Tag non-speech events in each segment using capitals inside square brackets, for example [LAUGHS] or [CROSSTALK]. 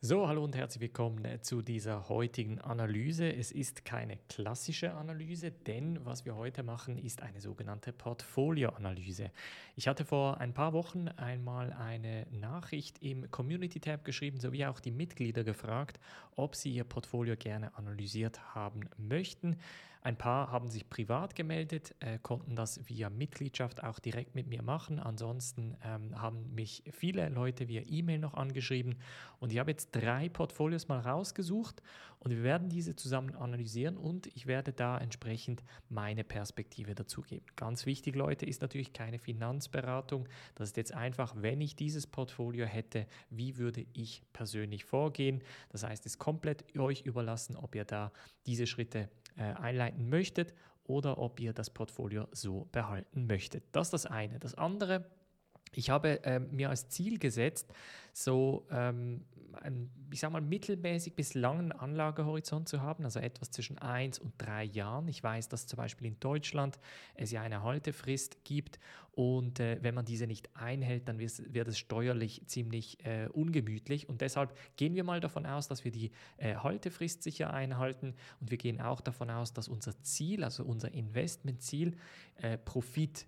So, hallo und herzlich willkommen äh, zu dieser heutigen Analyse. Es ist keine klassische Analyse, denn was wir heute machen, ist eine sogenannte Portfolioanalyse. Ich hatte vor ein paar Wochen einmal eine Nachricht im Community Tab geschrieben, sowie auch die Mitglieder gefragt, ob sie ihr Portfolio gerne analysiert haben möchten. Ein paar haben sich privat gemeldet, äh, konnten das via Mitgliedschaft auch direkt mit mir machen. Ansonsten ähm, haben mich viele Leute via E-Mail noch angeschrieben und ich habe jetzt drei Portfolios mal rausgesucht und wir werden diese zusammen analysieren und ich werde da entsprechend meine Perspektive dazu geben. Ganz wichtig, Leute, ist natürlich keine Finanzberatung. Das ist jetzt einfach, wenn ich dieses Portfolio hätte, wie würde ich persönlich vorgehen? Das heißt, es ist komplett euch überlassen, ob ihr da diese Schritte einleiten möchtet oder ob ihr das Portfolio so behalten möchtet. Das ist das eine. Das andere ich habe äh, mir als Ziel gesetzt, so ähm, ein, ich sag mal, mittelmäßig bis langen Anlagehorizont zu haben, also etwas zwischen eins und drei Jahren. Ich weiß, dass zum Beispiel in Deutschland es ja eine Haltefrist gibt und äh, wenn man diese nicht einhält, dann wird, wird es steuerlich ziemlich äh, ungemütlich und deshalb gehen wir mal davon aus, dass wir die äh, Haltefrist sicher einhalten und wir gehen auch davon aus, dass unser Ziel, also unser Investmentziel, äh, Profit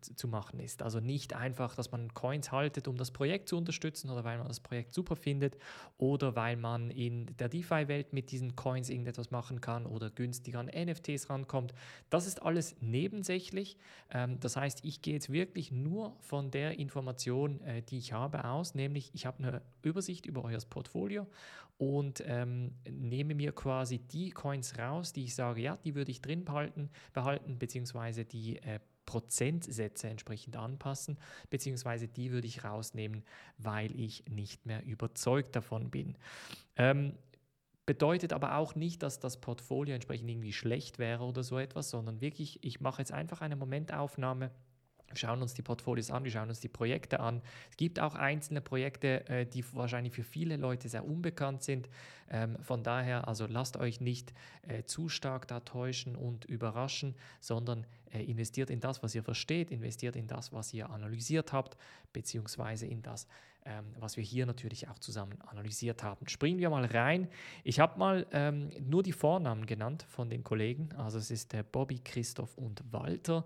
zu machen ist. Also nicht einfach, dass man Coins haltet, um das Projekt zu unterstützen oder weil man das Projekt super findet oder weil man in der DeFi-Welt mit diesen Coins irgendetwas machen kann oder günstig an NFTs rankommt. Das ist alles nebensächlich. Ähm, das heißt, ich gehe jetzt wirklich nur von der Information, äh, die ich habe, aus, nämlich ich habe eine Übersicht über euer Portfolio und ähm, nehme mir quasi die Coins raus, die ich sage, ja, die würde ich drin behalten, behalten beziehungsweise die äh, Prozentsätze entsprechend anpassen, beziehungsweise die würde ich rausnehmen, weil ich nicht mehr überzeugt davon bin. Ähm, bedeutet aber auch nicht, dass das Portfolio entsprechend irgendwie schlecht wäre oder so etwas, sondern wirklich, ich mache jetzt einfach eine Momentaufnahme schauen uns die Portfolios an, wir schauen uns die Projekte an. Es gibt auch einzelne Projekte, äh, die wahrscheinlich für viele Leute sehr unbekannt sind. Ähm, von daher, also lasst euch nicht äh, zu stark da täuschen und überraschen, sondern äh, investiert in das, was ihr versteht, investiert in das, was ihr analysiert habt, beziehungsweise in das, ähm, was wir hier natürlich auch zusammen analysiert haben. Springen wir mal rein. Ich habe mal ähm, nur die Vornamen genannt von den Kollegen. Also es ist der Bobby, Christoph und Walter.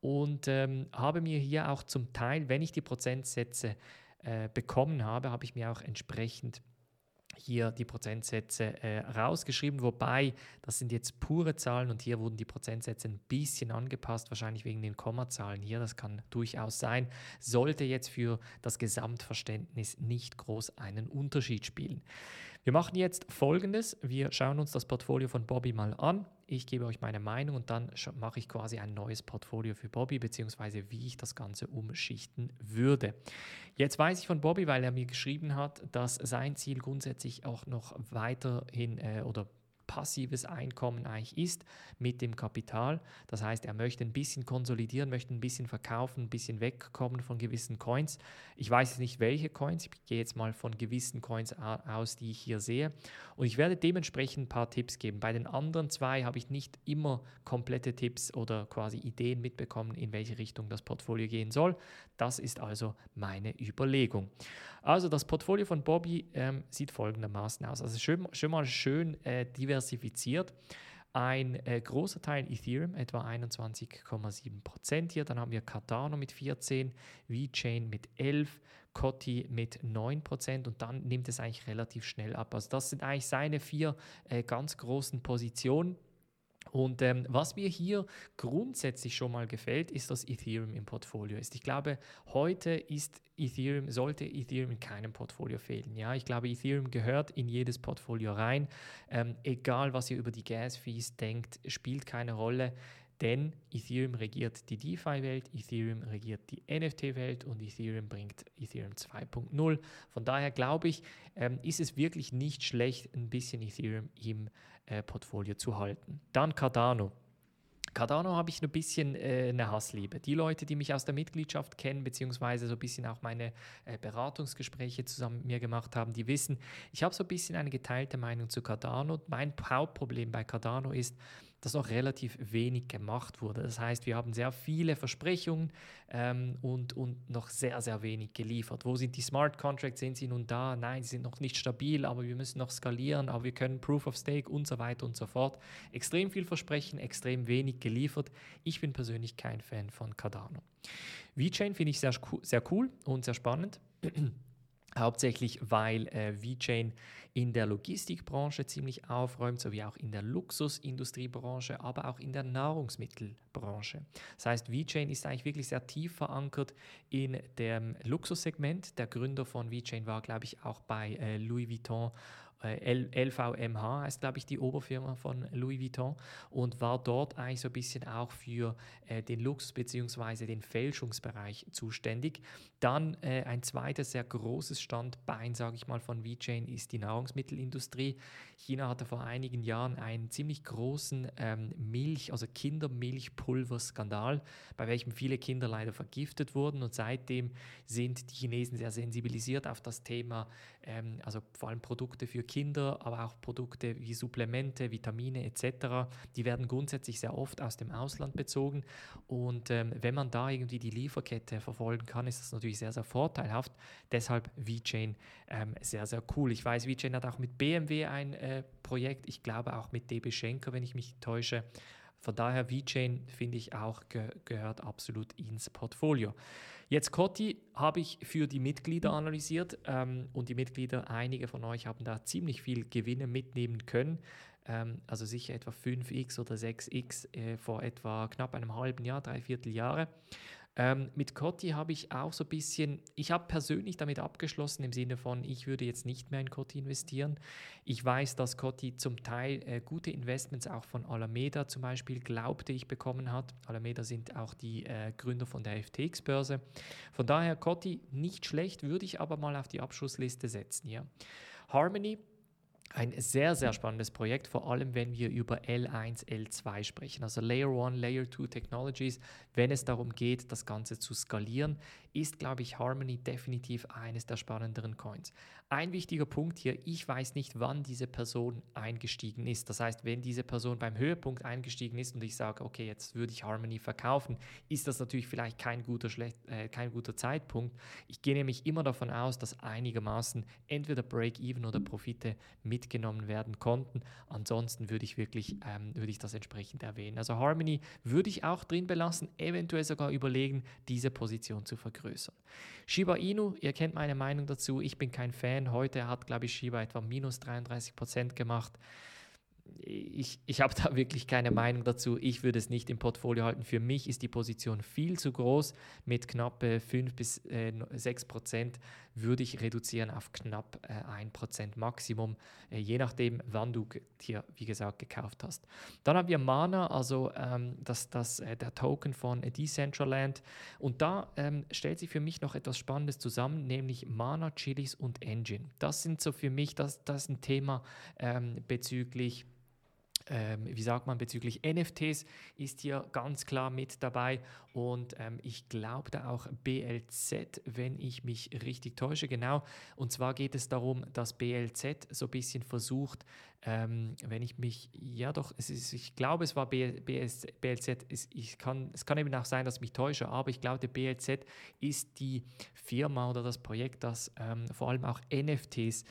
Und ähm, habe mir hier auch zum Teil, wenn ich die Prozentsätze äh, bekommen habe, habe ich mir auch entsprechend hier die Prozentsätze äh, rausgeschrieben, wobei das sind jetzt pure Zahlen und hier wurden die Prozentsätze ein bisschen angepasst, wahrscheinlich wegen den Kommazahlen hier, das kann durchaus sein, sollte jetzt für das Gesamtverständnis nicht groß einen Unterschied spielen. Wir machen jetzt folgendes, wir schauen uns das Portfolio von Bobby mal an, ich gebe euch meine Meinung und dann mache ich quasi ein neues Portfolio für Bobby, beziehungsweise wie ich das Ganze umschichten würde. Jetzt weiß ich von Bobby, weil er mir geschrieben hat, dass sein Ziel grundsätzlich auch noch weiterhin äh, oder passives Einkommen eigentlich ist mit dem Kapital. Das heißt, er möchte ein bisschen konsolidieren, möchte ein bisschen verkaufen, ein bisschen wegkommen von gewissen Coins. Ich weiß jetzt nicht, welche Coins. Ich gehe jetzt mal von gewissen Coins aus, die ich hier sehe. Und ich werde dementsprechend ein paar Tipps geben. Bei den anderen zwei habe ich nicht immer komplette Tipps oder quasi Ideen mitbekommen, in welche Richtung das Portfolio gehen soll. Das ist also meine Überlegung. Also das Portfolio von Bobby ähm, sieht folgendermaßen aus. Also schon, schon mal schön äh, diversifiziert. Ein äh, großer Teil Ethereum, etwa 21,7 Prozent hier. Dann haben wir Cardano mit 14, VeChain mit 11, Cotti mit 9 Prozent und dann nimmt es eigentlich relativ schnell ab. Also das sind eigentlich seine vier äh, ganz großen Positionen. Und ähm, was mir hier grundsätzlich schon mal gefällt, ist, dass Ethereum im Portfolio ist. Ich glaube, heute ist Ethereum, sollte Ethereum in keinem Portfolio fehlen. Ja, ich glaube, Ethereum gehört in jedes Portfolio rein. Ähm, egal, was ihr über die Gas-Fees denkt, spielt keine Rolle. Denn Ethereum regiert die DeFi-Welt, Ethereum regiert die NFT-Welt und Ethereum bringt Ethereum 2.0. Von daher glaube ich, ähm, ist es wirklich nicht schlecht, ein bisschen Ethereum im äh, Portfolio zu halten. Dann Cardano. Cardano habe ich ein bisschen äh, eine Hassliebe. Die Leute, die mich aus der Mitgliedschaft kennen, beziehungsweise so ein bisschen auch meine äh, Beratungsgespräche zusammen mit mir gemacht haben, die wissen, ich habe so ein bisschen eine geteilte Meinung zu Cardano. Mein Hauptproblem bei Cardano ist, dass noch relativ wenig gemacht wurde. Das heißt, wir haben sehr viele Versprechungen ähm, und, und noch sehr, sehr wenig geliefert. Wo sind die Smart Contracts? Sind sie nun da? Nein, sie sind noch nicht stabil, aber wir müssen noch skalieren, aber wir können Proof of Stake und so weiter und so fort. Extrem viel Versprechen, extrem wenig geliefert. Ich bin persönlich kein Fan von Cardano. VeChain finde ich sehr, sehr cool und sehr spannend. Hauptsächlich, weil äh, VeChain in der Logistikbranche ziemlich aufräumt, sowie auch in der Luxusindustriebranche, aber auch in der Nahrungsmittelbranche. Das heißt, VeChain ist eigentlich wirklich sehr tief verankert in dem Luxussegment. Der Gründer von VeChain war, glaube ich, auch bei äh, Louis Vuitton LVMH heißt, glaube ich, die Oberfirma von Louis Vuitton und war dort eigentlich so ein bisschen auch für äh, den Luxus bzw. den Fälschungsbereich zuständig. Dann äh, ein zweites sehr großes Standbein, sage ich mal, von VeChain ist die Nahrungsmittelindustrie. China hatte vor einigen Jahren einen ziemlich großen ähm, Milch, also Kindermilchpulverskandal, bei welchem viele Kinder leider vergiftet wurden und seitdem sind die Chinesen sehr sensibilisiert auf das Thema, ähm, also vor allem Produkte für Kinder, aber auch Produkte wie Supplemente, Vitamine etc. Die werden grundsätzlich sehr oft aus dem Ausland bezogen und ähm, wenn man da irgendwie die Lieferkette verfolgen kann, ist das natürlich sehr, sehr vorteilhaft. Deshalb VeChain ähm, sehr, sehr cool. Ich weiß, VeChain hat auch mit BMW ein äh, Projekt, ich glaube auch mit DB Schenker, wenn ich mich täusche. Von daher, VeChain finde ich auch ge gehört absolut ins Portfolio. Jetzt Cotti habe ich für die Mitglieder analysiert ähm, und die Mitglieder, einige von euch haben da ziemlich viel Gewinne mitnehmen können. Ähm, also sicher etwa 5x oder 6x äh, vor etwa knapp einem halben Jahr, drei Vierteljahre. Ähm, mit Cotti habe ich auch so ein bisschen, ich habe persönlich damit abgeschlossen im Sinne von, ich würde jetzt nicht mehr in Cotti investieren. Ich weiß, dass Cotti zum Teil äh, gute Investments auch von Alameda zum Beispiel glaubte ich bekommen hat. Alameda sind auch die äh, Gründer von der FTX-Börse. Von daher Cotti nicht schlecht, würde ich aber mal auf die Abschlussliste setzen. Ja. Harmony ein sehr, sehr spannendes Projekt, vor allem wenn wir über L1, L2 sprechen, also Layer 1, Layer 2 Technologies, wenn es darum geht, das Ganze zu skalieren ist, glaube ich, Harmony definitiv eines der spannenderen Coins. Ein wichtiger Punkt hier, ich weiß nicht, wann diese Person eingestiegen ist. Das heißt, wenn diese Person beim Höhepunkt eingestiegen ist und ich sage, okay, jetzt würde ich Harmony verkaufen, ist das natürlich vielleicht kein guter, schlecht, äh, kein guter Zeitpunkt. Ich gehe nämlich immer davon aus, dass einigermaßen entweder Break-Even oder Profite mitgenommen werden konnten. Ansonsten würde ich wirklich, ähm, würde ich das entsprechend erwähnen. Also Harmony würde ich auch drin belassen, eventuell sogar überlegen, diese Position zu vergrößern vergrößern. Shiba Inu, ihr kennt meine Meinung dazu, ich bin kein Fan. Heute hat, glaube ich, Shiba etwa minus 33 Prozent gemacht ich, ich habe [LAUGHS] da wirklich keine Meinung dazu. Ich würde es nicht im Portfolio halten. Für mich ist die Position viel zu groß. Mit knapp 5 bis äh, 6 Prozent würde ich reduzieren auf knapp äh, 1 Prozent Maximum, äh, je nachdem, wann du hier, wie gesagt, gekauft hast. Dann haben wir Mana, also ähm, das, das, äh, der Token von Decentraland. Und da ähm, stellt sich für mich noch etwas Spannendes zusammen, nämlich Mana, Chilis und Engine. Das sind so für mich, das, das ist ein Thema ähm, bezüglich ähm, wie sagt man, bezüglich NFTs ist hier ganz klar mit dabei und ähm, ich glaube da auch BLZ, wenn ich mich richtig täusche, genau. Und zwar geht es darum, dass BLZ so ein bisschen versucht, ähm, wenn ich mich, ja doch, es ist, ich glaube, es war BS, BLZ, es, ich kann, es kann eben auch sein, dass ich mich täusche, aber ich glaube, BLZ ist die Firma oder das Projekt, das ähm, vor allem auch NFTs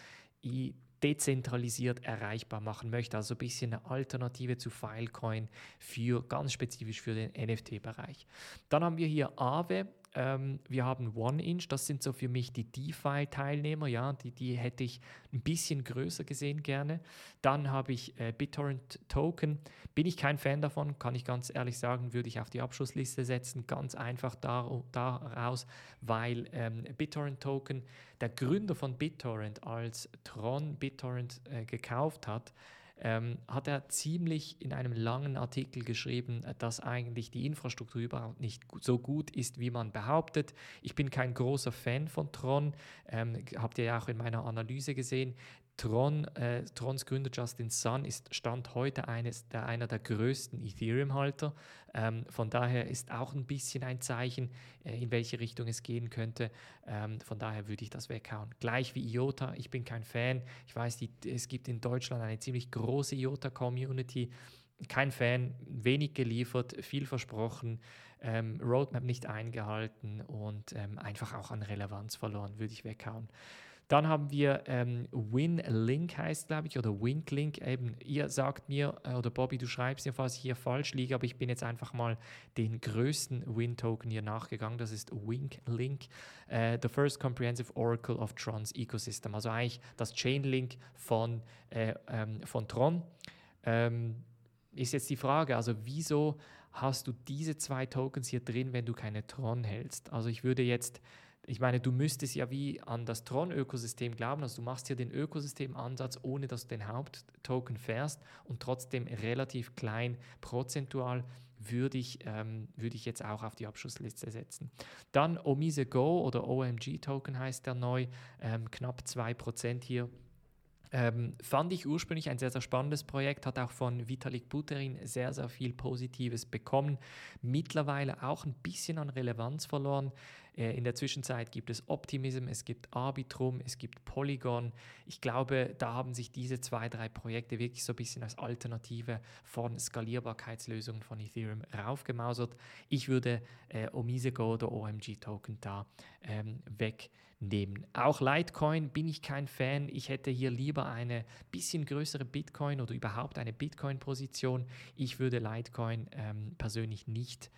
dezentralisiert erreichbar machen möchte. Also ein bisschen eine Alternative zu Filecoin für ganz spezifisch für den NFT-Bereich. Dann haben wir hier Aave. Ähm, wir haben OneInch, das sind so für mich die DeFi-Teilnehmer, ja, die, die hätte ich ein bisschen größer gesehen gerne. Dann habe ich äh, BitTorrent Token, bin ich kein Fan davon, kann ich ganz ehrlich sagen, würde ich auf die Abschlussliste setzen, ganz einfach dar daraus, weil ähm, BitTorrent Token, der Gründer von BitTorrent, als Tron BitTorrent äh, gekauft hat, ähm, hat er ziemlich in einem langen Artikel geschrieben, dass eigentlich die Infrastruktur überhaupt nicht so gut ist, wie man behauptet. Ich bin kein großer Fan von Tron, ähm, habt ihr ja auch in meiner Analyse gesehen. Tron, äh, Trons Gründer Justin Sun ist Stand heute eines der, einer der größten Ethereum-Halter. Ähm, von daher ist auch ein bisschen ein Zeichen, äh, in welche Richtung es gehen könnte. Ähm, von daher würde ich das weghauen. Gleich wie IOTA, ich bin kein Fan. Ich weiß, die, es gibt in Deutschland eine ziemlich große IOTA-Community. kein Fan, wenig geliefert, viel versprochen, ähm, Roadmap nicht eingehalten und ähm, einfach auch an Relevanz verloren, würde ich weghauen. Dann haben wir ähm, WinLink heißt, glaube ich, oder WinkLink. Eben, ihr sagt mir, äh, oder Bobby, du schreibst mir, falls ich hier falsch liege, aber ich bin jetzt einfach mal den größten Win-Token hier nachgegangen. Das ist WinkLink, äh, the first comprehensive Oracle of Tron's Ecosystem. Also eigentlich das Chainlink von, äh, ähm, von Tron. Ähm, ist jetzt die Frage, also wieso hast du diese zwei Tokens hier drin, wenn du keine Tron hältst? Also ich würde jetzt ich meine, du müsstest ja wie an das Tron-Ökosystem glauben, also du machst hier den Ökosystemansatz, ohne dass du den Haupttoken fährst und trotzdem relativ klein prozentual würde ich, ähm, würde ich jetzt auch auf die Abschlussliste setzen. Dann Omise Go oder OMG-Token heißt der neu, ähm, knapp 2% hier ähm, fand ich ursprünglich ein sehr, sehr spannendes Projekt, hat auch von Vitalik Buterin sehr, sehr viel Positives bekommen. Mittlerweile auch ein bisschen an Relevanz verloren. Äh, in der Zwischenzeit gibt es Optimism, es gibt Arbitrum, es gibt Polygon. Ich glaube, da haben sich diese zwei, drei Projekte wirklich so ein bisschen als Alternative von Skalierbarkeitslösungen von Ethereum raufgemausert. Ich würde äh, Omisego oder OMG Token da ähm, weg nehmen. Auch Litecoin bin ich kein Fan. Ich hätte hier lieber eine bisschen größere Bitcoin oder überhaupt eine Bitcoin-Position. Ich würde Litecoin ähm, persönlich nicht äh,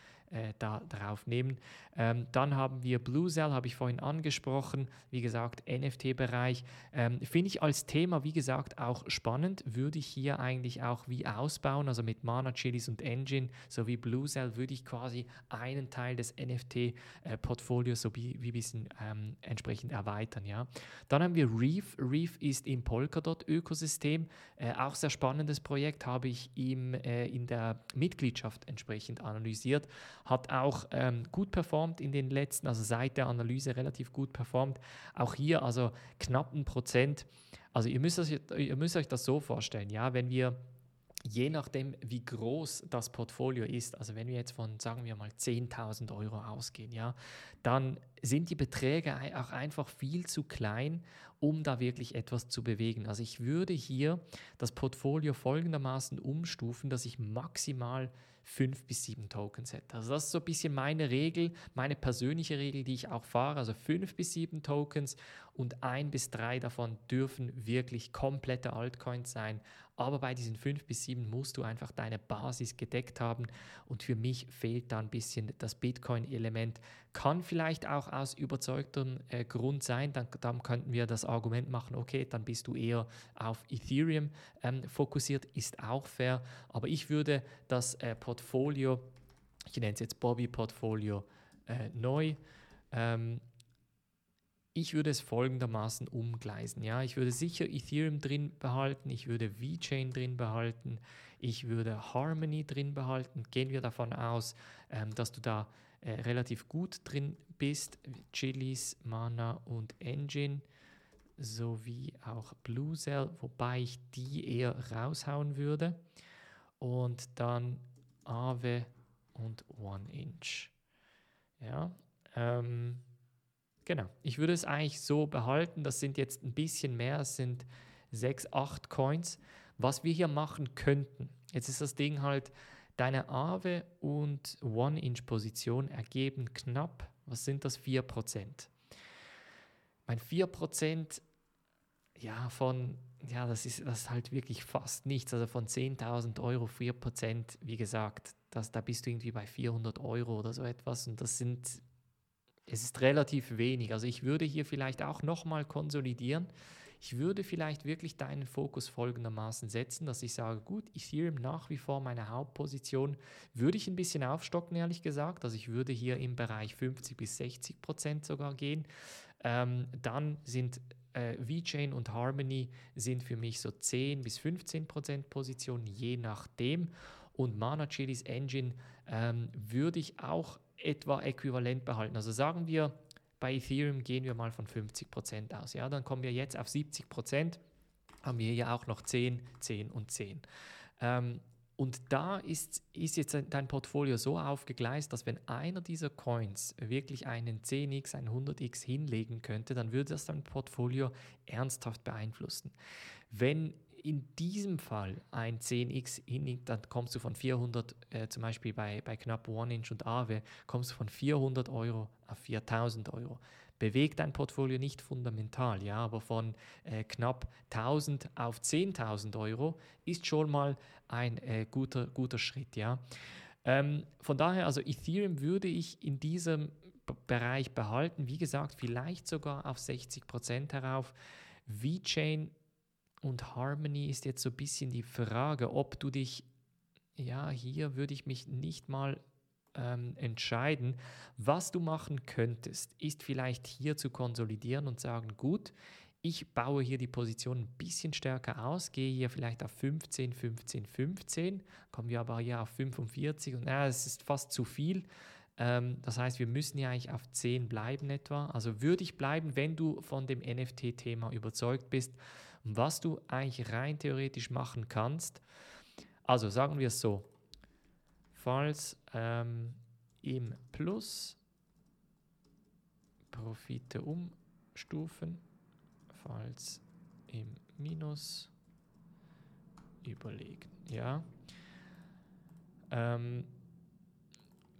da drauf nehmen. Ähm, dann haben wir Blue Cell, habe ich vorhin angesprochen. Wie gesagt, NFT-Bereich. Ähm, Finde ich als Thema, wie gesagt, auch spannend. Würde ich hier eigentlich auch wie ausbauen, also mit Mana, Chilis und Engine sowie Blue Cell würde ich quasi einen Teil des NFT-Portfolios so wie, wie ein bisschen ähm, entsprechend erweitern. Ja. Dann haben wir Reef. Reef ist im Polkadot-Ökosystem. Äh, auch sehr spannendes Projekt, habe ich ihm äh, in der Mitgliedschaft entsprechend analysiert hat auch ähm, gut performt in den letzten, also seit der Analyse relativ gut performt. Auch hier also knapp ein Prozent. Also ihr müsst, euch, ihr müsst euch das so vorstellen, ja, wenn wir je nachdem, wie groß das Portfolio ist, also wenn wir jetzt von, sagen wir mal, 10.000 Euro ausgehen, ja, dann sind die Beträge auch einfach viel zu klein, um da wirklich etwas zu bewegen. Also ich würde hier das Portfolio folgendermaßen umstufen, dass ich maximal fünf bis sieben Tokens hätte. Also das ist so ein bisschen meine Regel, meine persönliche Regel, die ich auch fahre. Also fünf bis sieben Tokens und ein bis drei davon dürfen wirklich komplette Altcoins sein. Aber bei diesen fünf bis sieben musst du einfach deine Basis gedeckt haben. Und für mich fehlt da ein bisschen das Bitcoin-Element. Kann vielleicht auch aus überzeugtem äh, Grund sein. Dann, dann könnten wir das Argument machen, okay, dann bist du eher auf Ethereum ähm, fokussiert, ist auch fair. Aber ich würde das äh, Portfolio, ich nenne es jetzt Bobby-Portfolio äh, neu, ähm, ich würde es folgendermaßen umgleisen. Ja, ich würde sicher Ethereum drin behalten, ich würde VeChain drin behalten, ich würde Harmony drin behalten. Gehen wir davon aus, ähm, dass du da äh, relativ gut drin bist. Chilis, Mana und Engine sowie auch Blue Cell, wobei ich die eher raushauen würde. Und dann Aave und One Inch. Ja, ähm, Genau. Ich würde es eigentlich so behalten. Das sind jetzt ein bisschen mehr, es sind sechs, acht Coins. Was wir hier machen könnten, jetzt ist das Ding halt, deine Aave und One-Inch-Position ergeben knapp, was sind das, 4%. Mein 4%, ja, von, ja, das ist, das ist halt wirklich fast nichts. Also von 10.000 Euro 4%, wie gesagt, das, da bist du irgendwie bei 400 Euro oder so etwas. Und das sind es ist relativ wenig. Also ich würde hier vielleicht auch nochmal konsolidieren. Ich würde vielleicht wirklich deinen Fokus folgendermaßen setzen, dass ich sage, gut, Ethereum nach wie vor meine Hauptposition, würde ich ein bisschen aufstocken, ehrlich gesagt. Also ich würde hier im Bereich 50 bis 60 Prozent sogar gehen. Ähm, dann sind äh, VeChain und Harmony sind für mich so 10 bis 15 Prozent Position, je nachdem. Und Mana Chilis Engine ähm, würde ich auch etwa äquivalent behalten. Also sagen wir, bei Ethereum gehen wir mal von 50% aus. Ja, dann kommen wir jetzt auf 70%, haben wir ja auch noch 10, 10 und 10. Ähm, und da ist, ist jetzt dein Portfolio so aufgegleist, dass wenn einer dieser Coins wirklich einen 10x, einen 100x hinlegen könnte, dann würde das dein Portfolio ernsthaft beeinflussen. Wenn in diesem Fall ein 10x hinlegt, dann kommst du von 400, äh, zum Beispiel bei, bei knapp One-Inch und Aave, kommst du von 400 Euro auf 4000 Euro. Bewegt dein Portfolio nicht fundamental, ja, aber von äh, knapp 1000 auf 10.000 Euro ist schon mal ein äh, guter, guter Schritt, ja. Ähm, von daher, also Ethereum würde ich in diesem Bereich behalten, wie gesagt, vielleicht sogar auf 60 Prozent herauf. VeChain und Harmony ist jetzt so ein bisschen die Frage, ob du dich, ja, hier würde ich mich nicht mal ähm, entscheiden. Was du machen könntest, ist vielleicht hier zu konsolidieren und sagen, gut, ich baue hier die Position ein bisschen stärker aus, gehe hier vielleicht auf 15, 15, 15, kommen wir aber hier auf 45 und ja, es ist fast zu viel. Ähm, das heißt, wir müssen ja eigentlich auf 10 bleiben etwa. Also würde ich bleiben, wenn du von dem NFT-Thema überzeugt bist. Was du eigentlich rein theoretisch machen kannst, also sagen wir es so, falls ähm, im Plus Profite umstufen, falls im Minus überlegen. Ja. Ähm,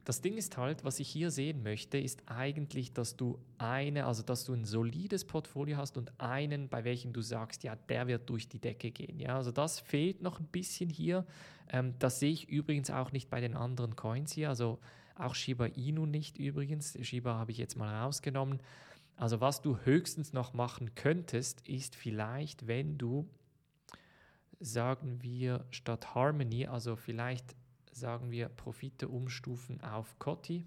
das Ding ist halt, was ich hier sehen möchte, ist eigentlich, dass du eine, also dass du ein solides Portfolio hast und einen, bei welchem du sagst, ja, der wird durch die Decke gehen. Ja, also das fehlt noch ein bisschen hier. Ähm, das sehe ich übrigens auch nicht bei den anderen Coins hier. Also auch Shiba Inu nicht übrigens. Shiba habe ich jetzt mal rausgenommen. Also was du höchstens noch machen könntest, ist vielleicht, wenn du, sagen wir, statt Harmony, also vielleicht sagen wir, Profite umstufen auf Coty.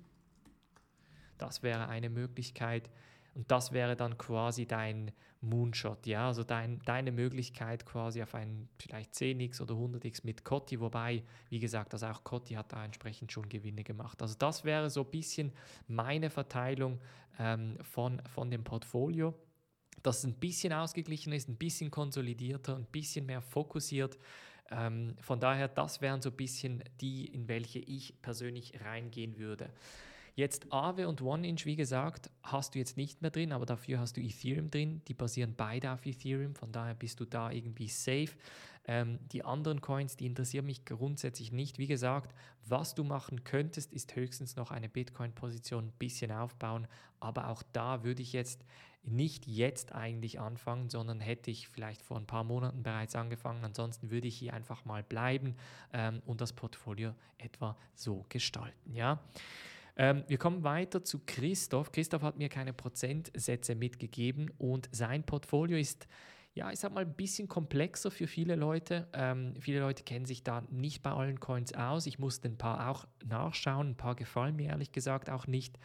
Das wäre eine Möglichkeit. Und das wäre dann quasi dein Moonshot, ja, also dein, deine Möglichkeit quasi auf einen vielleicht 10x oder 100x mit Coty, wobei, wie gesagt, also auch Coty hat da entsprechend schon Gewinne gemacht. Also das wäre so ein bisschen meine Verteilung ähm, von, von dem Portfolio dass es ein bisschen ausgeglichen ist, ein bisschen konsolidierter, ein bisschen mehr fokussiert ähm, von daher, das wären so ein bisschen die, in welche ich persönlich reingehen würde. Jetzt Aave und OneInch, wie gesagt, hast du jetzt nicht mehr drin, aber dafür hast du Ethereum drin. Die basieren beide auf Ethereum, von daher bist du da irgendwie safe. Ähm, die anderen Coins, die interessieren mich grundsätzlich nicht. Wie gesagt, was du machen könntest, ist höchstens noch eine Bitcoin-Position ein bisschen aufbauen, aber auch da würde ich jetzt nicht jetzt eigentlich anfangen, sondern hätte ich vielleicht vor ein paar Monaten bereits angefangen. Ansonsten würde ich hier einfach mal bleiben ähm, und das Portfolio etwa so gestalten. Ja. Ähm, wir kommen weiter zu Christoph. Christoph hat mir keine Prozentsätze mitgegeben und sein Portfolio ist ja, ich sag mal, ein bisschen komplexer für viele Leute. Ähm, viele Leute kennen sich da nicht bei allen Coins aus. Ich musste ein paar auch nachschauen. Ein paar gefallen mir ehrlich gesagt auch nicht.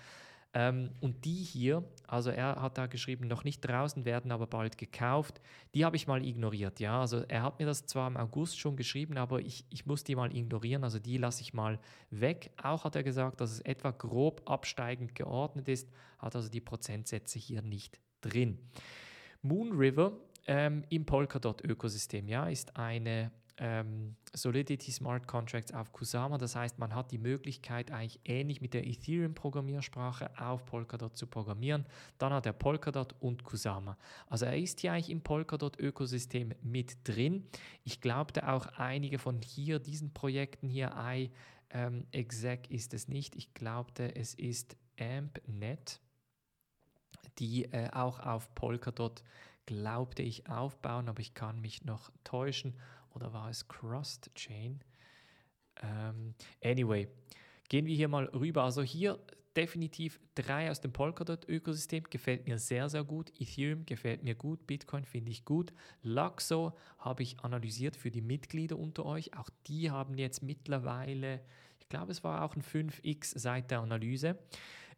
Ähm, und die hier, also er hat da geschrieben, noch nicht draußen werden, aber bald gekauft, die habe ich mal ignoriert. Ja, also er hat mir das zwar im August schon geschrieben, aber ich, ich muss die mal ignorieren, also die lasse ich mal weg. Auch hat er gesagt, dass es etwa grob absteigend geordnet ist, hat also die Prozentsätze hier nicht drin. Moon River ähm, im Polkadot-Ökosystem, ja, ist eine ähm, Solidity Smart Contracts auf Kusama. Das heißt, man hat die Möglichkeit, eigentlich ähnlich mit der Ethereum-Programmiersprache auf Polkadot zu programmieren. Dann hat er Polkadot und Kusama. Also er ist hier eigentlich im Polkadot-Ökosystem mit drin. Ich glaubte auch einige von hier, diesen Projekten hier, I ähm, Exec ist es nicht. Ich glaubte, es ist AmpNet, die äh, auch auf Polkadot glaubte ich aufbauen, aber ich kann mich noch täuschen oder war es Crust Chain? Ähm, anyway, gehen wir hier mal rüber. Also hier definitiv drei aus dem Polkadot-Ökosystem gefällt mir sehr, sehr gut. Ethereum gefällt mir gut. Bitcoin finde ich gut. Luxo habe ich analysiert für die Mitglieder unter euch. Auch die haben jetzt mittlerweile, ich glaube, es war auch ein 5x seit der Analyse.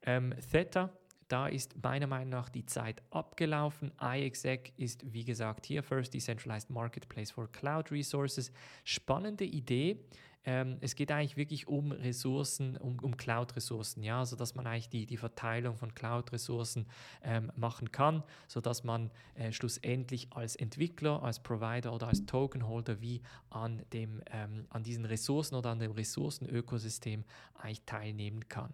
Ähm, Theta da ist meiner Meinung nach die Zeit abgelaufen. iExec ist, wie gesagt, hier First Decentralized Marketplace for Cloud Resources. Spannende Idee. Ähm, es geht eigentlich wirklich um Ressourcen, um, um Cloud-Ressourcen, ja, also dass man eigentlich die, die Verteilung von Cloud-Ressourcen ähm, machen kann, sodass man äh, schlussendlich als Entwickler, als Provider oder als Tokenholder wie an, dem, ähm, an diesen Ressourcen oder an dem Ressourcenökosystem eigentlich teilnehmen kann.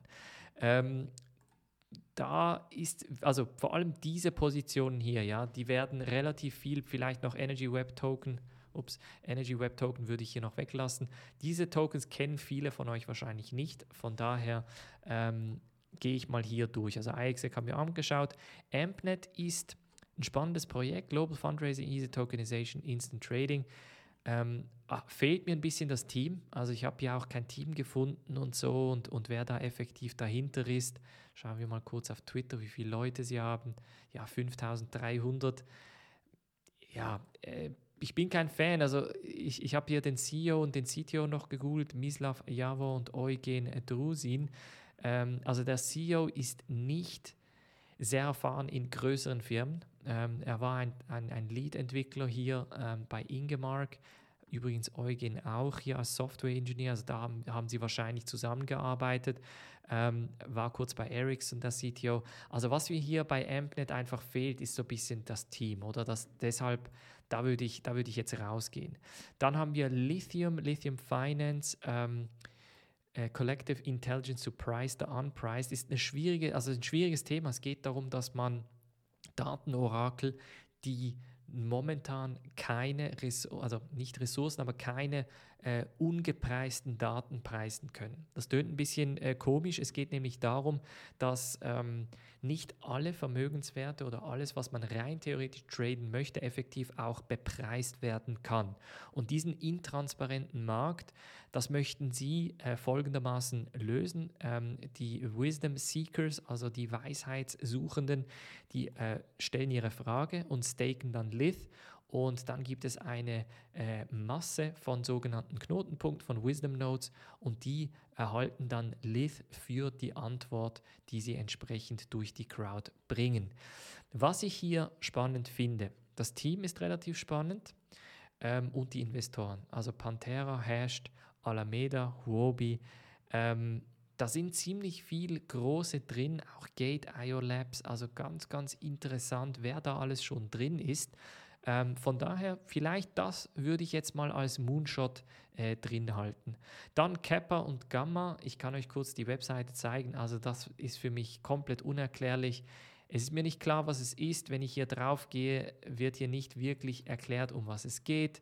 Da ist, also vor allem diese Positionen hier, ja, die werden relativ viel, vielleicht noch Energy Web Token Ups, Energy Web Token würde ich hier noch weglassen. Diese Tokens kennen viele von euch wahrscheinlich nicht. Von daher ähm, gehe ich mal hier durch. Also IXEC haben wir angeschaut. AmpNet ist ein spannendes Projekt, Global Fundraising, Easy Tokenization, Instant Trading. Ähm, ah, fehlt mir ein bisschen das Team. Also ich habe ja auch kein Team gefunden und so und, und wer da effektiv dahinter ist. Schauen wir mal kurz auf Twitter, wie viele Leute sie haben. Ja, 5300. Ja, äh, ich bin kein Fan. Also ich, ich habe hier den CEO und den CTO noch gegoogelt, Mislav Javo und Eugen Drusin. Ähm, also der CEO ist nicht sehr erfahren in größeren Firmen. Ähm, er war ein, ein, ein Lead-Entwickler hier ähm, bei Ingemark, übrigens Eugen auch hier als Software-Engineer, also da haben, haben sie wahrscheinlich zusammengearbeitet, ähm, war kurz bei Ericsson der CTO. Also was mir hier bei AmpNet einfach fehlt, ist so ein bisschen das Team, oder? Das, deshalb, da würde ich, da ich jetzt rausgehen. Dann haben wir Lithium, Lithium Finance, ähm, äh, Collective Intelligence to Price the Unpriced ist eine schwierige, also ein schwieriges Thema. Es geht darum, dass man Datenorakel, die momentan keine, also nicht Ressourcen, aber keine äh, ungepreisten Daten preisen können. Das tönt ein bisschen äh, komisch. Es geht nämlich darum, dass ähm, nicht alle Vermögenswerte oder alles, was man rein theoretisch traden möchte, effektiv auch bepreist werden kann. Und diesen intransparenten Markt, das möchten Sie äh, folgendermaßen lösen. Ähm, die Wisdom Seekers, also die Weisheitssuchenden, die äh, stellen ihre Frage und staken dann Lith und dann gibt es eine äh, Masse von sogenannten Knotenpunkten, von Wisdom Nodes und die erhalten dann Lith für die Antwort, die sie entsprechend durch die Crowd bringen. Was ich hier spannend finde, das Team ist relativ spannend ähm, und die Investoren. Also Pantera, Hashed, Alameda, Huobi. Ähm, da sind ziemlich viele große drin, auch Gate, IO Labs, also ganz, ganz interessant, wer da alles schon drin ist. Ähm, von daher, vielleicht das würde ich jetzt mal als Moonshot äh, drin halten. Dann Kappa und Gamma, ich kann euch kurz die Webseite zeigen, also das ist für mich komplett unerklärlich. Es ist mir nicht klar, was es ist. Wenn ich hier drauf gehe, wird hier nicht wirklich erklärt, um was es geht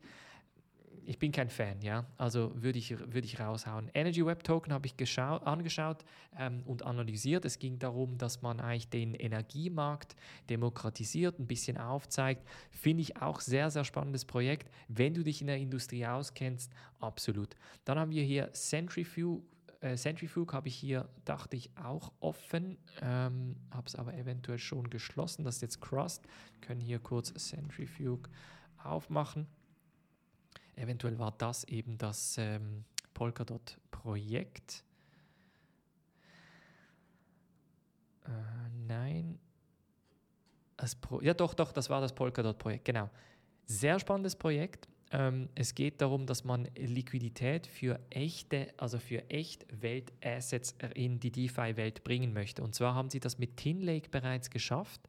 ich bin kein Fan, ja. Also würde ich, würd ich raushauen. Energy Web Token habe ich angeschaut ähm, und analysiert. Es ging darum, dass man eigentlich den Energiemarkt demokratisiert, ein bisschen aufzeigt. Finde ich auch sehr, sehr spannendes Projekt. Wenn du dich in der Industrie auskennst, absolut. Dann haben wir hier Centrifuge. Äh, Centrifuge habe ich hier, dachte ich, auch offen, ähm, habe es aber eventuell schon geschlossen. Das ist jetzt Crust. Wir können hier kurz Centrifuge aufmachen. Eventuell war das eben das ähm, Polkadot-Projekt. Äh, nein. Pro ja, doch, doch, das war das Polkadot-Projekt, genau. Sehr spannendes Projekt. Ähm, es geht darum, dass man Liquidität für echte, also für echt Weltassets in die DeFi-Welt bringen möchte. Und zwar haben sie das mit Tinlake bereits geschafft.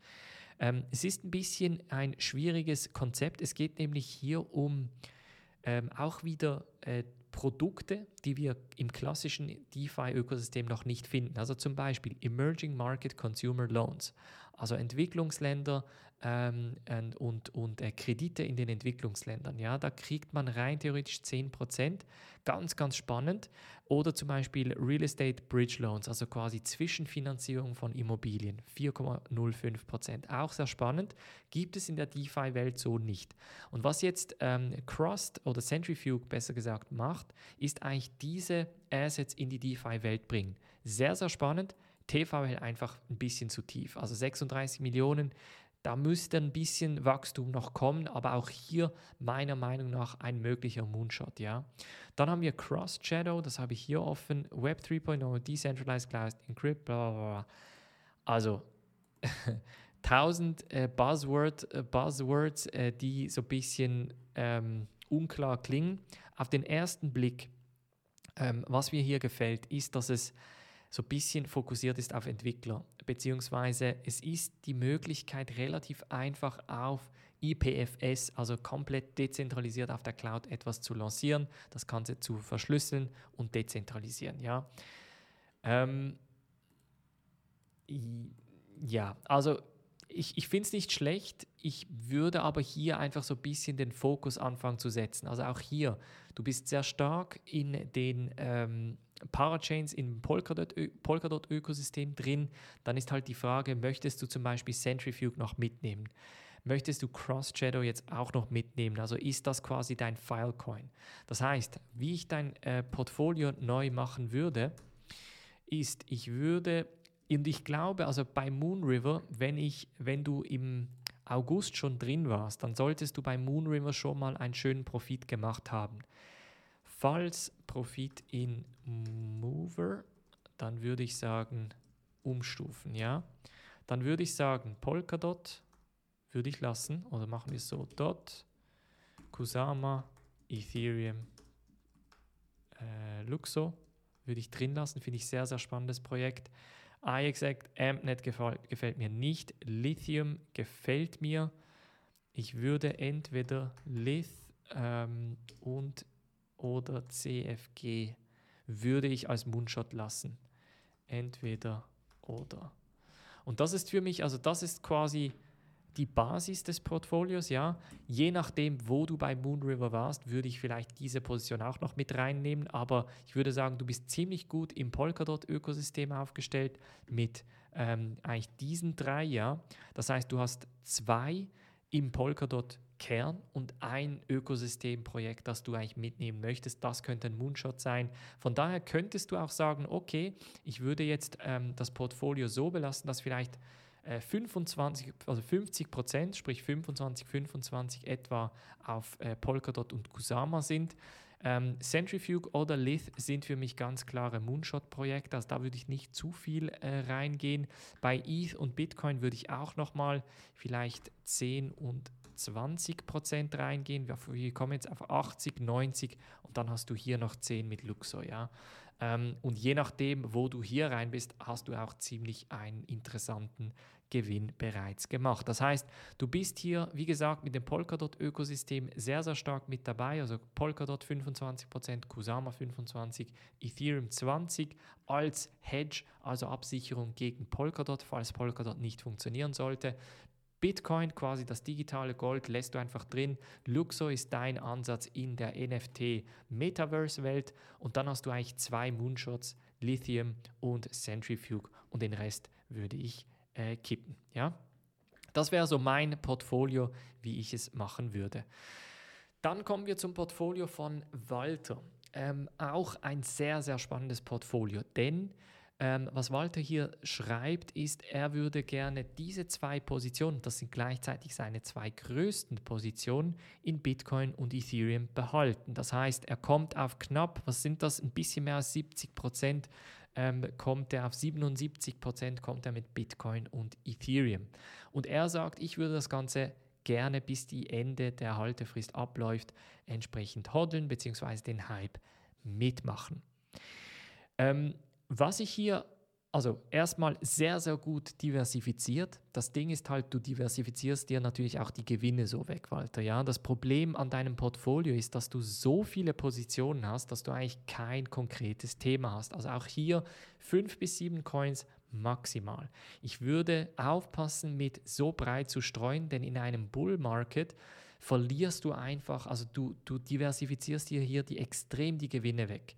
Ähm, es ist ein bisschen ein schwieriges Konzept. Es geht nämlich hier um ähm, auch wieder äh, Produkte, die wir im klassischen DeFi-Ökosystem noch nicht finden. Also zum Beispiel Emerging Market Consumer Loans, also Entwicklungsländer ähm, und, und äh, Kredite in den Entwicklungsländern. Ja, da kriegt man rein theoretisch 10%. Ganz, ganz spannend. Oder zum Beispiel Real Estate Bridge Loans, also quasi Zwischenfinanzierung von Immobilien, 4,05%. Auch sehr spannend. Gibt es in der DeFi-Welt so nicht. Und was jetzt ähm, Crust oder Centrifuge besser gesagt macht, ist eigentlich diese Assets in die DeFi-Welt bringen. Sehr, sehr spannend. TVL einfach ein bisschen zu tief. Also 36 Millionen da müsste ein bisschen Wachstum noch kommen, aber auch hier meiner Meinung nach ein möglicher Moonshot. Ja. Dann haben wir Cross Shadow, das habe ich hier offen, Web 3.0, Decentralized Cloud, Encrypt, bla bla bla. Also [LAUGHS] 1000 äh, Buzzword, äh, Buzzwords, äh, die so ein bisschen ähm, unklar klingen. Auf den ersten Blick, ähm, was mir hier gefällt, ist, dass es so ein bisschen fokussiert ist auf Entwickler, beziehungsweise es ist die Möglichkeit relativ einfach auf IPFS, also komplett dezentralisiert auf der Cloud etwas zu lancieren, das Ganze zu verschlüsseln und dezentralisieren. Ja, ähm, ja also ich, ich finde es nicht schlecht, ich würde aber hier einfach so ein bisschen den Fokus anfangen zu setzen. Also auch hier, du bist sehr stark in den ähm, Parachains im Polkadot-Ökosystem drin. Dann ist halt die Frage, möchtest du zum Beispiel Centrifuge noch mitnehmen? Möchtest du Cross Shadow jetzt auch noch mitnehmen? Also ist das quasi dein Filecoin? Das heißt, wie ich dein äh, Portfolio neu machen würde, ist, ich würde und ich glaube, also bei Moonriver, wenn, wenn du im August schon drin warst, dann solltest du bei Moonriver schon mal einen schönen Profit gemacht haben. Falls Profit in Mover, dann würde ich sagen umstufen, ja. Dann würde ich sagen Polkadot würde ich lassen oder machen wir so Dot, Kusama, Ethereum, äh, Luxo würde ich drin lassen, finde ich sehr, sehr spannendes Projekt iExact, AmpNet gefällt, gefällt mir nicht. Lithium gefällt mir. Ich würde entweder Lith ähm, und oder CFG würde ich als Moonshot lassen. Entweder oder. Und das ist für mich, also das ist quasi die Basis des Portfolios, ja. Je nachdem, wo du bei Moonriver warst, würde ich vielleicht diese Position auch noch mit reinnehmen. Aber ich würde sagen, du bist ziemlich gut im Polkadot-Ökosystem aufgestellt mit ähm, eigentlich diesen drei, ja. Das heißt, du hast zwei im Polkadot Kern und ein Ökosystemprojekt, das du eigentlich mitnehmen möchtest. Das könnte ein Moonshot sein. Von daher könntest du auch sagen, okay, ich würde jetzt ähm, das Portfolio so belassen, dass vielleicht 25, äh, also 50 Prozent, sprich 25, 25 etwa auf äh, Polkadot und Kusama sind. Ähm, Centrifuge oder Lith sind für mich ganz klare Moonshot-Projekte, also da würde ich nicht zu viel äh, reingehen. Bei ETH und Bitcoin würde ich auch nochmal vielleicht 10 und 20 Prozent reingehen. Wir, kommen jetzt auf 80, 90 und dann hast du hier noch 10 mit Luxor. Ja? Ähm, und je nachdem, wo du hier rein bist, hast du auch ziemlich einen interessanten Gewinn bereits gemacht. Das heißt, du bist hier, wie gesagt, mit dem Polkadot-Ökosystem sehr, sehr stark mit dabei. Also Polkadot 25%, Kusama 25%, Ethereum 20% als Hedge, also Absicherung gegen Polkadot, falls Polkadot nicht funktionieren sollte. Bitcoin, quasi das digitale Gold, lässt du einfach drin. Luxo ist dein Ansatz in der NFT-Metaverse-Welt und dann hast du eigentlich zwei Moonshots, Lithium und Centrifuge und den Rest würde ich äh, kippen. Ja? Das wäre so mein Portfolio, wie ich es machen würde. Dann kommen wir zum Portfolio von Walter. Ähm, auch ein sehr, sehr spannendes Portfolio, denn ähm, was Walter hier schreibt, ist, er würde gerne diese zwei Positionen, das sind gleichzeitig seine zwei größten Positionen, in Bitcoin und Ethereum behalten. Das heißt, er kommt auf knapp, was sind das, ein bisschen mehr als 70 Prozent, ähm, kommt er auf 77 Prozent, kommt er mit Bitcoin und Ethereum. Und er sagt, ich würde das Ganze gerne bis die Ende der Haltefrist abläuft, entsprechend hoddeln bzw. den Hype mitmachen. Ähm, was ich hier, also erstmal sehr, sehr gut diversifiziert. Das Ding ist halt, du diversifizierst dir natürlich auch die Gewinne so weg, Walter. Ja? Das Problem an deinem Portfolio ist, dass du so viele Positionen hast, dass du eigentlich kein konkretes Thema hast. Also auch hier fünf bis sieben Coins maximal. Ich würde aufpassen, mit so breit zu streuen, denn in einem Bull Market verlierst du einfach, also du, du diversifizierst dir hier die extrem die Gewinne weg.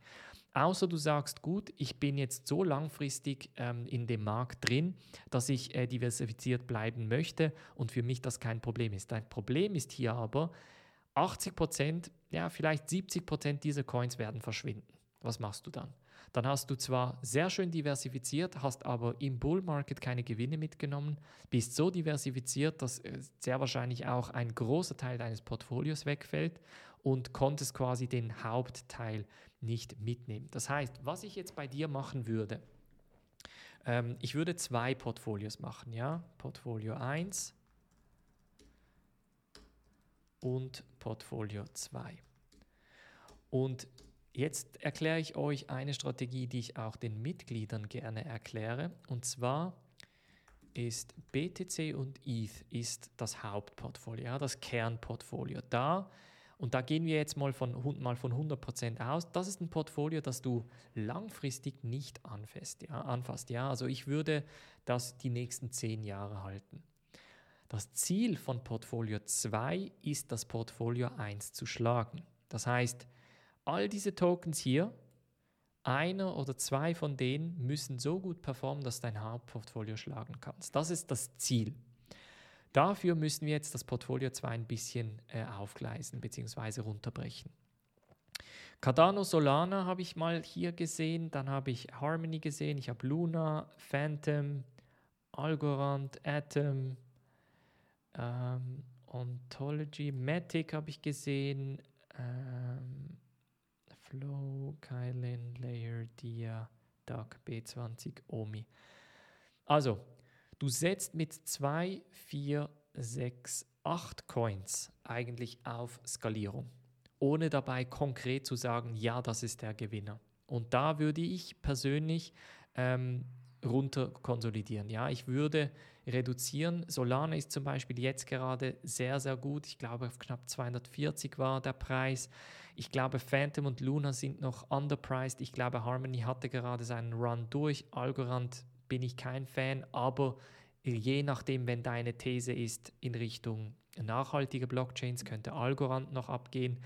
Außer du sagst, gut, ich bin jetzt so langfristig ähm, in dem Markt drin, dass ich äh, diversifiziert bleiben möchte und für mich das kein Problem ist. Dein Problem ist hier aber, 80 Prozent, ja, vielleicht 70 Prozent dieser Coins werden verschwinden. Was machst du dann? Dann hast du zwar sehr schön diversifiziert, hast aber im Bull Market keine Gewinne mitgenommen, bist so diversifiziert, dass äh, sehr wahrscheinlich auch ein großer Teil deines Portfolios wegfällt und konntest quasi den Hauptteil nicht mitnehmen. Das heißt, was ich jetzt bei dir machen würde, ähm, ich würde zwei Portfolios machen, ja, Portfolio 1 und Portfolio 2. Und jetzt erkläre ich euch eine Strategie, die ich auch den Mitgliedern gerne erkläre. Und zwar ist BTC und ETH ist das Hauptportfolio, ja, das Kernportfolio. Da und da gehen wir jetzt mal von, mal von 100% aus. Das ist ein Portfolio, das du langfristig nicht anfasst. Ja, anfasst, ja? Also ich würde das die nächsten zehn Jahre halten. Das Ziel von Portfolio 2 ist, das Portfolio 1 zu schlagen. Das heißt, all diese Tokens hier, einer oder zwei von denen müssen so gut performen, dass dein Hauptportfolio schlagen kannst. Das ist das Ziel. Dafür müssen wir jetzt das Portfolio 2 ein bisschen äh, aufgleisen bzw. runterbrechen. Cardano Solana habe ich mal hier gesehen, dann habe ich Harmony gesehen, ich habe Luna, Phantom, Algorand, Atom, ähm, Ontology, Matic habe ich gesehen, ähm, Flow, Kylin, Layer, Dia, Duck, B20, Omi. Also, du setzt mit 2, 4, 6, 8 Coins eigentlich auf Skalierung, ohne dabei konkret zu sagen, ja, das ist der Gewinner. Und da würde ich persönlich ähm, runter konsolidieren. Ja, ich würde reduzieren. Solana ist zum Beispiel jetzt gerade sehr, sehr gut. Ich glaube, auf knapp 240 war der Preis. Ich glaube, Phantom und Luna sind noch underpriced. Ich glaube, Harmony hatte gerade seinen Run durch. Algorand bin ich kein Fan, aber je nachdem, wenn deine These ist in Richtung nachhaltige Blockchains, könnte Algorand noch abgehen.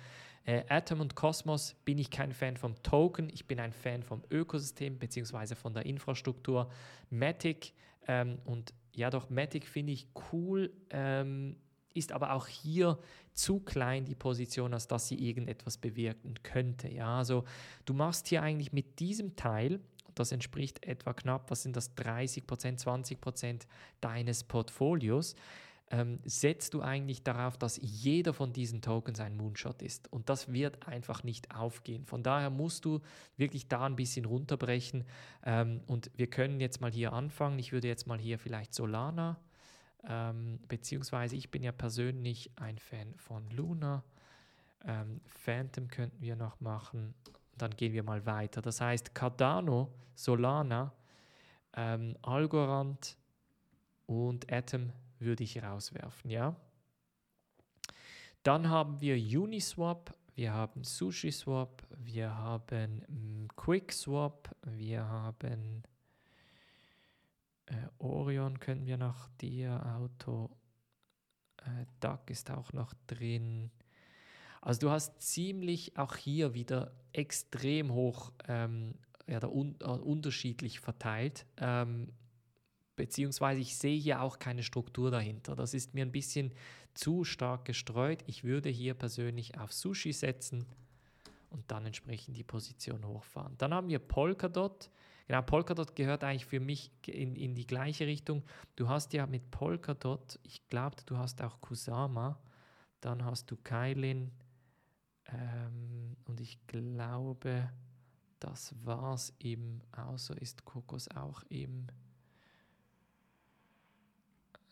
Äh, Atom und Cosmos bin ich kein Fan vom Token, ich bin ein Fan vom Ökosystem bzw. von der Infrastruktur. Matic ähm, und ja doch, Matic finde ich cool, ähm, ist aber auch hier zu klein die Position, als dass sie irgendetwas bewirken könnte. Ja, also du machst hier eigentlich mit diesem Teil, das entspricht etwa knapp, was sind das, 30 Prozent, 20 Prozent deines Portfolios, ähm, setzt du eigentlich darauf, dass jeder von diesen Tokens ein Moonshot ist. Und das wird einfach nicht aufgehen. Von daher musst du wirklich da ein bisschen runterbrechen. Ähm, und wir können jetzt mal hier anfangen. Ich würde jetzt mal hier vielleicht Solana, ähm, beziehungsweise ich bin ja persönlich ein Fan von Luna. Ähm, Phantom könnten wir noch machen. Dann gehen wir mal weiter. Das heißt Cardano, Solana, ähm, Algorand und Atom würde ich rauswerfen, ja. Dann haben wir Uniswap, wir haben SushiSwap, wir haben mm, QuickSwap, wir haben äh, Orion können wir nach dir, Auto, äh, DAC ist auch noch drin. Also du hast ziemlich auch hier wieder extrem hoch ähm, ja, un äh, unterschiedlich verteilt. Ähm, beziehungsweise ich sehe hier auch keine Struktur dahinter. Das ist mir ein bisschen zu stark gestreut. Ich würde hier persönlich auf Sushi setzen und dann entsprechend die Position hochfahren. Dann haben wir Polkadot. Genau, Polkadot gehört eigentlich für mich in, in die gleiche Richtung. Du hast ja mit Polkadot, ich glaube, du hast auch Kusama, dann hast du Kailin ähm, und ich glaube, das war's im, außer ist Kokos auch im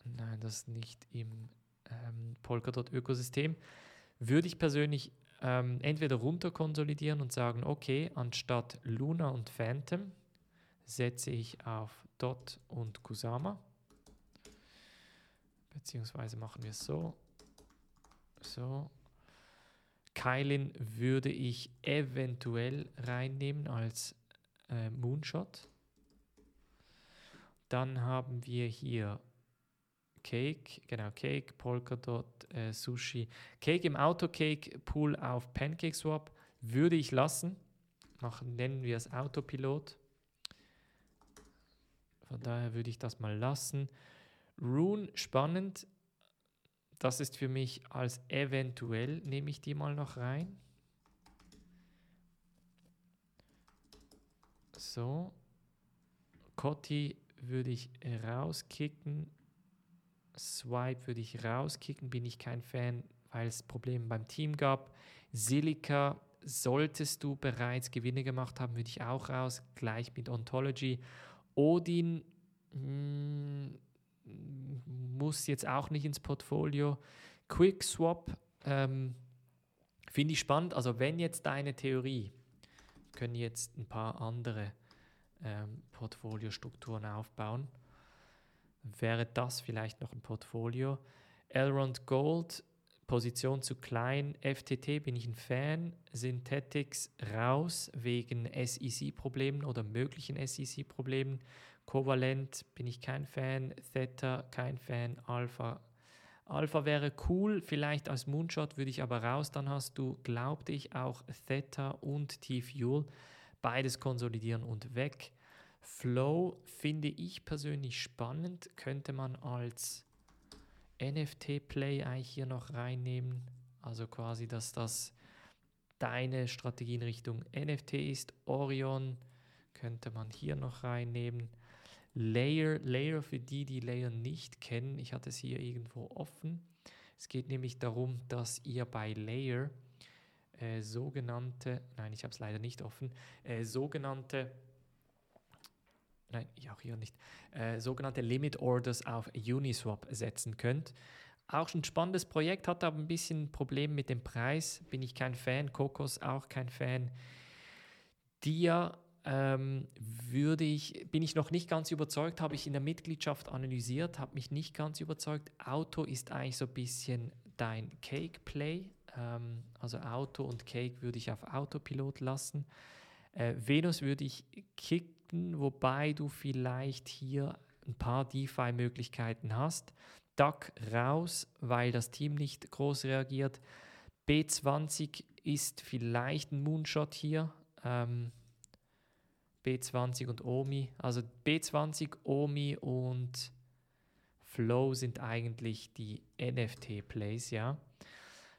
Nein, das ist nicht im ähm, Polkadot-Ökosystem. Würde ich persönlich ähm, entweder runter konsolidieren und sagen, okay, anstatt Luna und Phantom setze ich auf Dot und Kusama. Beziehungsweise machen wir es so. So. Kylin würde ich eventuell reinnehmen als äh, Moonshot. Dann haben wir hier Cake, genau, Cake, Polkadot, äh, Sushi. Cake im Autocake-Pool auf PancakeSwap würde ich lassen. Machen, nennen wir es Autopilot. Von daher würde ich das mal lassen. Rune, spannend. Das ist für mich als eventuell, nehme ich die mal noch rein. So. Cotti würde ich rauskicken. Swipe würde ich rauskicken, bin ich kein Fan, weil es Probleme beim Team gab. Silica solltest du bereits Gewinne gemacht haben, würde ich auch raus, gleich mit Ontology. Odin mh, hm, muss jetzt auch nicht ins Portfolio. QuickSwap ähm, finde ich spannend. Also wenn jetzt deine Theorie, können jetzt ein paar andere ähm, Portfoliostrukturen aufbauen wäre das vielleicht noch ein Portfolio. Elrond Gold, Position zu klein. FTT bin ich ein Fan. Synthetics raus wegen SEC-Problemen oder möglichen SEC-Problemen. Covalent bin ich kein Fan. Theta kein Fan. Alpha Alpha wäre cool, vielleicht als Moonshot würde ich aber raus. Dann hast du, glaubte ich, auch Theta und T-Fuel. Beides konsolidieren und weg. Flow finde ich persönlich spannend. Könnte man als NFT-Play eigentlich hier noch reinnehmen. Also quasi, dass das deine Strategie in Richtung NFT ist. Orion könnte man hier noch reinnehmen. Layer, Layer für die, die Layer nicht kennen, ich hatte es hier irgendwo offen. Es geht nämlich darum, dass ihr bei Layer äh, sogenannte, nein, ich habe es leider nicht offen, äh, sogenannte, nein, ich auch hier nicht, äh, sogenannte Limit Orders auf Uniswap setzen könnt. Auch ein spannendes Projekt, hat aber ein bisschen Problem mit dem Preis, bin ich kein Fan, Kokos auch kein Fan. Dia ähm, würde ich, bin ich noch nicht ganz überzeugt, habe ich in der Mitgliedschaft analysiert, habe mich nicht ganz überzeugt. Auto ist eigentlich so ein bisschen dein Cake-Play. Ähm, also Auto und Cake würde ich auf Autopilot lassen. Äh, Venus würde ich kicken, wobei du vielleicht hier ein paar DeFi-Möglichkeiten hast. DAC raus, weil das Team nicht groß reagiert. B20 ist vielleicht ein Moonshot hier. Ähm, B20 und OMI. Also B20, OMI und Flow sind eigentlich die NFT-Plays, ja.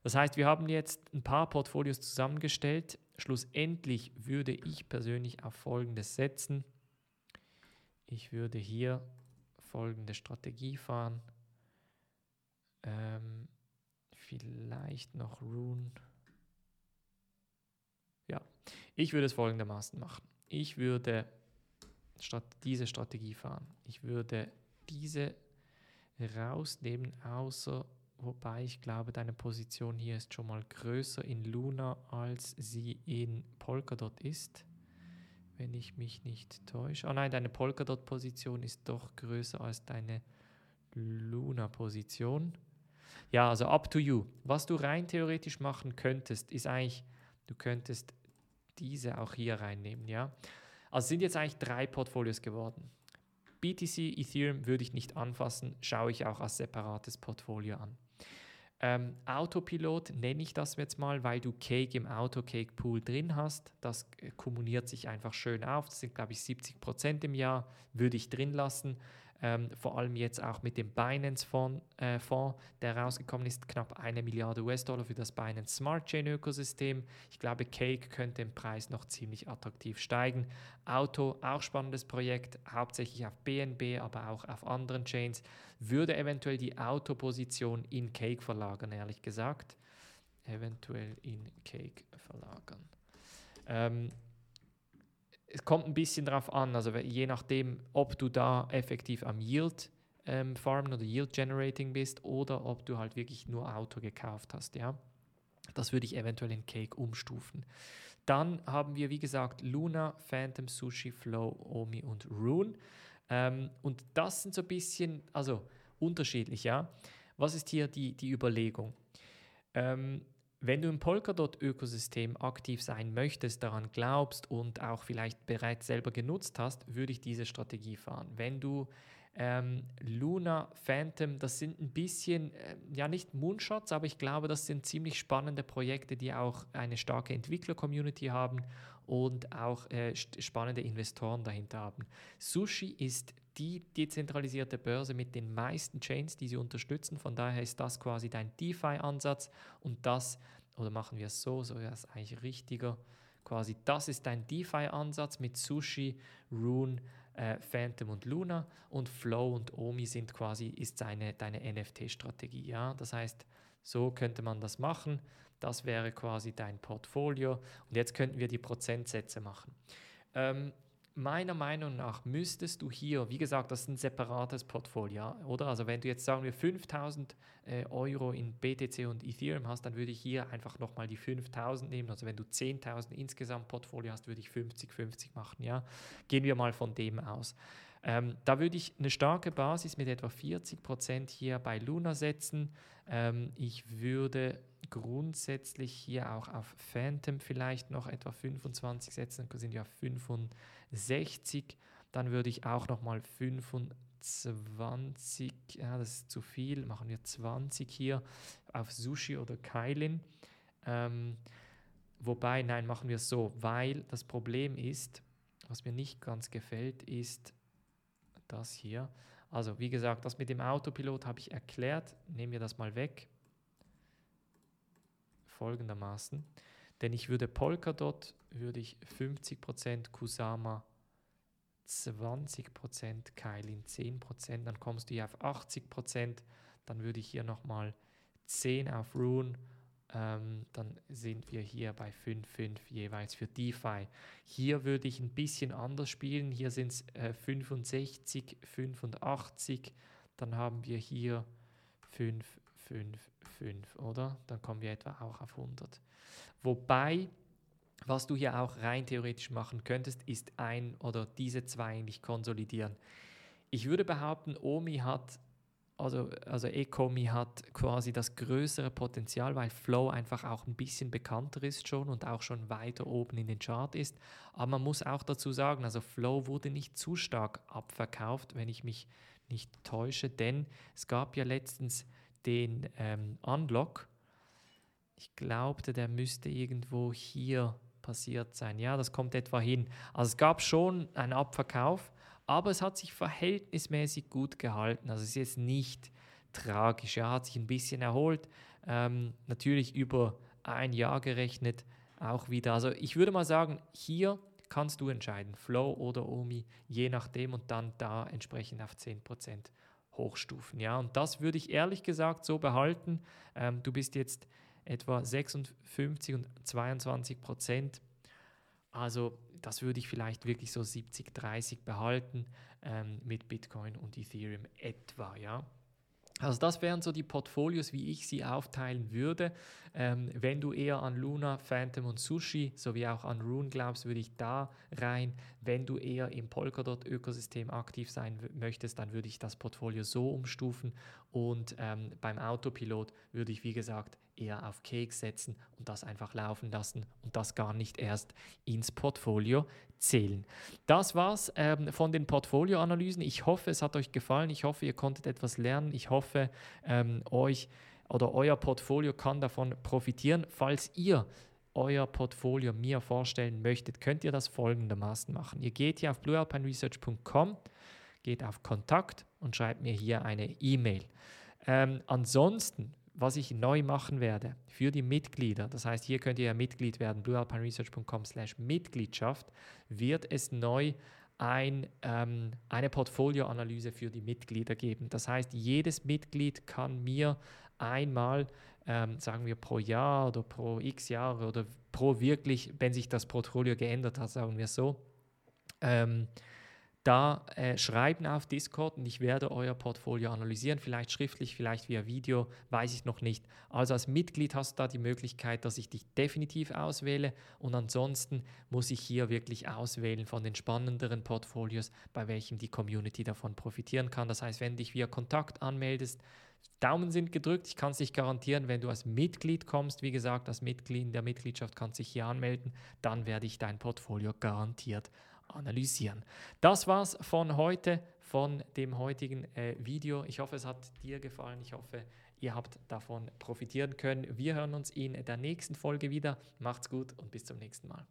Das heißt, wir haben jetzt ein paar Portfolios zusammengestellt. Schlussendlich würde ich persönlich auf Folgendes setzen. Ich würde hier folgende Strategie fahren. Ähm, vielleicht noch Rune. Ja, ich würde es folgendermaßen machen ich würde diese Strategie fahren. Ich würde diese rausnehmen, außer, wobei ich glaube, deine Position hier ist schon mal größer in Luna, als sie in Polkadot ist. Wenn ich mich nicht täusche. Oh nein, deine Polkadot-Position ist doch größer als deine Luna-Position. Ja, also up to you. Was du rein theoretisch machen könntest, ist eigentlich, du könntest diese auch hier reinnehmen. Ja? Also sind jetzt eigentlich drei Portfolios geworden. BTC, Ethereum würde ich nicht anfassen, schaue ich auch als separates Portfolio an. Ähm, Autopilot nenne ich das jetzt mal, weil du Cake im Auto-Cake-Pool drin hast. Das äh, kumuliert sich einfach schön auf. Das sind, glaube ich, 70 Prozent im Jahr, würde ich drin lassen. Ähm, vor allem jetzt auch mit dem Binance-Fonds, äh, der rausgekommen ist, knapp eine Milliarde US-Dollar für das Binance Smart Chain-Ökosystem. Ich glaube, Cake könnte im Preis noch ziemlich attraktiv steigen. Auto, auch spannendes Projekt, hauptsächlich auf BNB, aber auch auf anderen Chains. Würde eventuell die Autoposition in Cake verlagern, ehrlich gesagt. Eventuell in Cake verlagern. Ähm, es kommt ein bisschen darauf an, also je nachdem, ob du da effektiv am Yield ähm, Farmen oder Yield Generating bist oder ob du halt wirklich nur Auto gekauft hast, ja. Das würde ich eventuell in Cake umstufen. Dann haben wir, wie gesagt, Luna, Phantom, Sushi, Flow, Omi und Rune. Ähm, und das sind so ein bisschen, also unterschiedlich, ja. Was ist hier die, die Überlegung? Ähm, wenn du im Polkadot-Ökosystem aktiv sein möchtest, daran glaubst und auch vielleicht bereits selber genutzt hast, würde ich diese Strategie fahren. Wenn du ähm, Luna, Phantom, das sind ein bisschen, äh, ja nicht Moonshots, aber ich glaube, das sind ziemlich spannende Projekte, die auch eine starke Entwickler-Community haben und auch äh, spannende Investoren dahinter haben. Sushi ist die dezentralisierte Börse mit den meisten Chains, die sie unterstützen. Von daher ist das quasi dein DeFi-Ansatz und das, oder machen wir es so, so wäre es eigentlich richtiger, quasi das ist dein DeFi-Ansatz mit Sushi, Rune, äh, Phantom und Luna und Flow und Omi sind quasi, ist seine, deine NFT-Strategie. Ja? Das heißt, so könnte man das machen. Das wäre quasi dein Portfolio. Und jetzt könnten wir die Prozentsätze machen. Ähm, meiner Meinung nach müsstest du hier, wie gesagt, das ist ein separates Portfolio, oder? Also wenn du jetzt sagen wir 5000 äh, Euro in BTC und Ethereum hast, dann würde ich hier einfach nochmal die 5000 nehmen. Also wenn du 10.000 insgesamt Portfolio hast, würde ich 50-50 machen, ja? Gehen wir mal von dem aus. Ähm, da würde ich eine starke Basis mit etwa 40% hier bei Luna setzen. Ähm, ich würde grundsätzlich hier auch auf Phantom vielleicht noch etwa 25 setzen, dann sind ja 65. Dann würde ich auch nochmal 25 20, ja, das ist zu viel, machen wir 20 hier auf Sushi oder Kailin. Ähm, wobei, nein, machen wir es so, weil das Problem ist, was mir nicht ganz gefällt, ist das hier. Also wie gesagt, das mit dem Autopilot habe ich erklärt. Nehmen wir das mal weg. Folgendermaßen. Denn ich würde Polkadot, würde ich 50% Kusama, 20% Kailin, 10%, dann kommst du hier auf 80%, dann würde ich hier nochmal 10 auf Rune ähm, dann sind wir hier bei 5,5 jeweils für DeFi. Hier würde ich ein bisschen anders spielen. Hier sind es äh, 65, 85. Dann haben wir hier 5, 5, 5, oder? Dann kommen wir etwa auch auf 100. Wobei, was du hier auch rein theoretisch machen könntest, ist ein oder diese zwei eigentlich konsolidieren. Ich würde behaupten, Omi hat also, also Ecomi hat quasi das größere Potenzial, weil Flow einfach auch ein bisschen bekannter ist schon und auch schon weiter oben in den Chart ist. Aber man muss auch dazu sagen, also Flow wurde nicht zu stark abverkauft, wenn ich mich nicht täusche, denn es gab ja letztens den ähm, Unlock. Ich glaubte, der müsste irgendwo hier passiert sein. Ja, das kommt etwa hin. Also es gab schon einen Abverkauf, aber es hat sich verhältnismäßig gut gehalten. Also es ist jetzt nicht tragisch. Er hat sich ein bisschen erholt. Ähm, natürlich über ein Jahr gerechnet auch wieder. Also ich würde mal sagen, hier kannst du entscheiden, Flow oder Omi, je nachdem und dann da entsprechend auf 10% hochstufen. Ja, und das würde ich ehrlich gesagt so behalten. Ähm, du bist jetzt etwa 56 und 22 Prozent. Also das würde ich vielleicht wirklich so 70, 30 behalten ähm, mit Bitcoin und Ethereum etwa, ja. Also das wären so die Portfolios, wie ich sie aufteilen würde. Ähm, wenn du eher an Luna, Phantom und Sushi sowie auch an Rune glaubst, würde ich da rein. Wenn du eher im Polkadot-Ökosystem aktiv sein möchtest, dann würde ich das Portfolio so umstufen. Und ähm, beim Autopilot würde ich, wie gesagt, eher auf Keks setzen und das einfach laufen lassen und das gar nicht erst ins Portfolio zählen. Das war's ähm, von den Portfolioanalysen. Ich hoffe, es hat euch gefallen. Ich hoffe, ihr konntet etwas lernen. Ich hoffe, ähm, euch oder euer Portfolio kann davon profitieren. Falls ihr euer Portfolio mir vorstellen möchtet, könnt ihr das folgendermaßen machen. Ihr geht hier auf bluealpineresearch.com, geht auf Kontakt und schreibt mir hier eine E-Mail. Ähm, ansonsten was ich neu machen werde für die Mitglieder, das heißt, hier könnt ihr ja Mitglied werden, bluealpineresearch.com slash Mitgliedschaft, wird es neu ein, ähm, eine Portfolioanalyse für die Mitglieder geben. Das heißt, jedes Mitglied kann mir einmal, ähm, sagen wir pro Jahr oder pro x Jahre oder pro wirklich, wenn sich das Portfolio geändert hat, sagen wir so, ähm, da äh, schreiben auf Discord und ich werde euer Portfolio analysieren, vielleicht schriftlich, vielleicht via Video, weiß ich noch nicht. Also als Mitglied hast du da die Möglichkeit, dass ich dich definitiv auswähle und ansonsten muss ich hier wirklich auswählen von den spannenderen Portfolios, bei welchen die Community davon profitieren kann. Das heißt, wenn du dich via Kontakt anmeldest, Daumen sind gedrückt. Ich kann es dich garantieren, wenn du als Mitglied kommst, wie gesagt, als Mitglied in der Mitgliedschaft kannst du dich hier anmelden, dann werde ich dein Portfolio garantiert analysieren. Das war's von heute, von dem heutigen äh, Video. Ich hoffe, es hat dir gefallen. Ich hoffe, ihr habt davon profitieren können. Wir hören uns in der nächsten Folge wieder. Macht's gut und bis zum nächsten Mal.